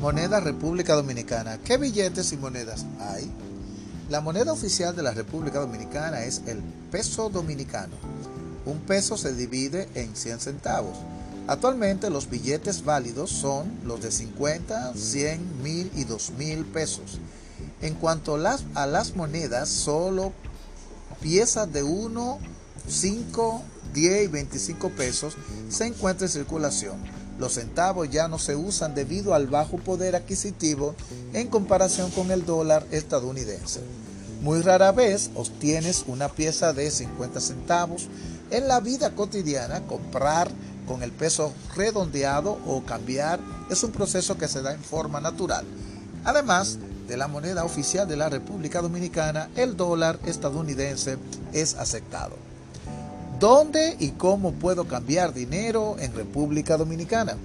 Moneda República Dominicana. ¿Qué billetes y monedas hay? La moneda oficial de la República Dominicana es el peso dominicano. Un peso se divide en 100 centavos. Actualmente los billetes válidos son los de 50, 100, 1000 y 2000 pesos. En cuanto a las, monedas, solo piezas de 1, 5, 10 y 25 pesos se encuentran en circulación los centavos ya no se usan debido al bajo poder adquisitivo en comparación con el dólar estadounidense. Muy rara vez obtienes una pieza de 50 centavos. En la vida cotidiana, comprar con el peso redondeado o cambiar es un proceso que se da en forma natural. Además de la moneda oficial de la República Dominicana, el dólar estadounidense es aceptado. ¿Dónde y cómo puedo cambiar dinero en República Dominicana?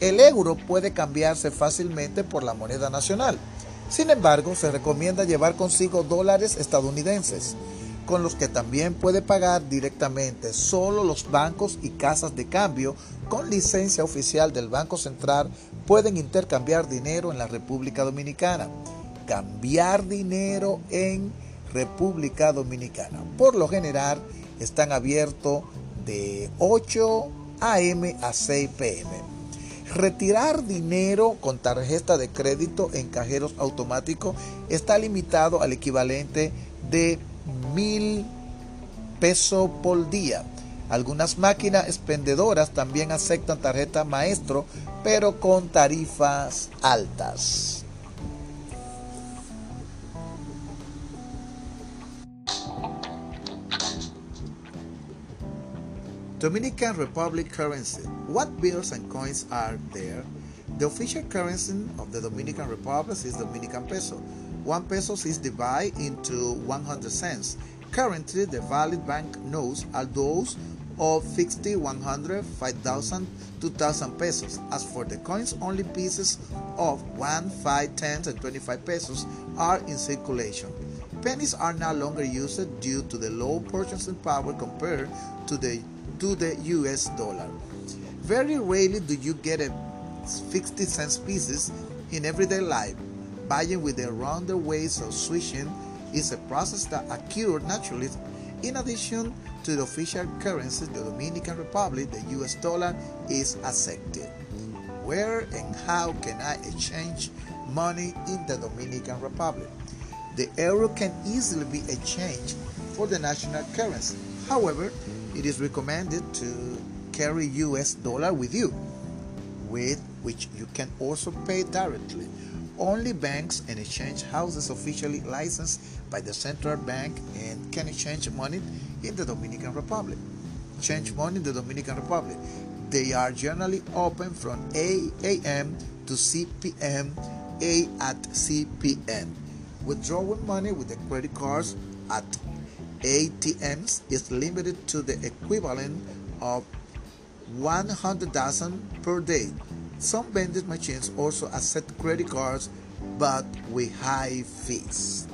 El euro puede cambiarse fácilmente por la moneda nacional. Sin embargo, se recomienda llevar consigo dólares estadounidenses, con los que también puede pagar directamente. Solo los bancos y casas de cambio con licencia oficial del Banco Central pueden intercambiar dinero en la República Dominicana. Cambiar dinero en República Dominicana. Por lo general, están abiertos de 8 a.m. a 6 p.m. Retirar dinero con tarjeta de crédito en cajeros automáticos está limitado al equivalente de mil pesos por día. Algunas máquinas expendedoras también aceptan tarjeta maestro, pero con tarifas altas. Dominican Republic currency. What bills and coins are there? The official currency of the Dominican Republic is Dominican peso. One peso is divided into 100 cents. Currently, the valid bank notes are those of 50, 100, 5,000, 2,000 pesos. As for the coins, only pieces of 1, 5, 10, and 25 pesos are in circulation. Pennies are no longer used due to the low purchasing power compared to the to the US dollar. Very rarely do you get a 50 cents pieces in everyday life. Buying with the rounder ways of switching is a process that occurs naturally. In addition to the official currency, the Dominican Republic, the US dollar is accepted. Where and how can I exchange money in the Dominican Republic? The euro can easily be exchanged for the national currency. However, it is recommended to carry US dollar with you, with which you can also pay directly. Only banks and exchange houses officially licensed by the central bank and can exchange money in the Dominican Republic. Change money in the Dominican Republic. They are generally open from 8 a.m. to 6 p.m. A at CPN. Withdrawing money with the credit cards at ATMs is limited to the equivalent of 100,000 per day. Some vending machines also accept credit cards but with high fees.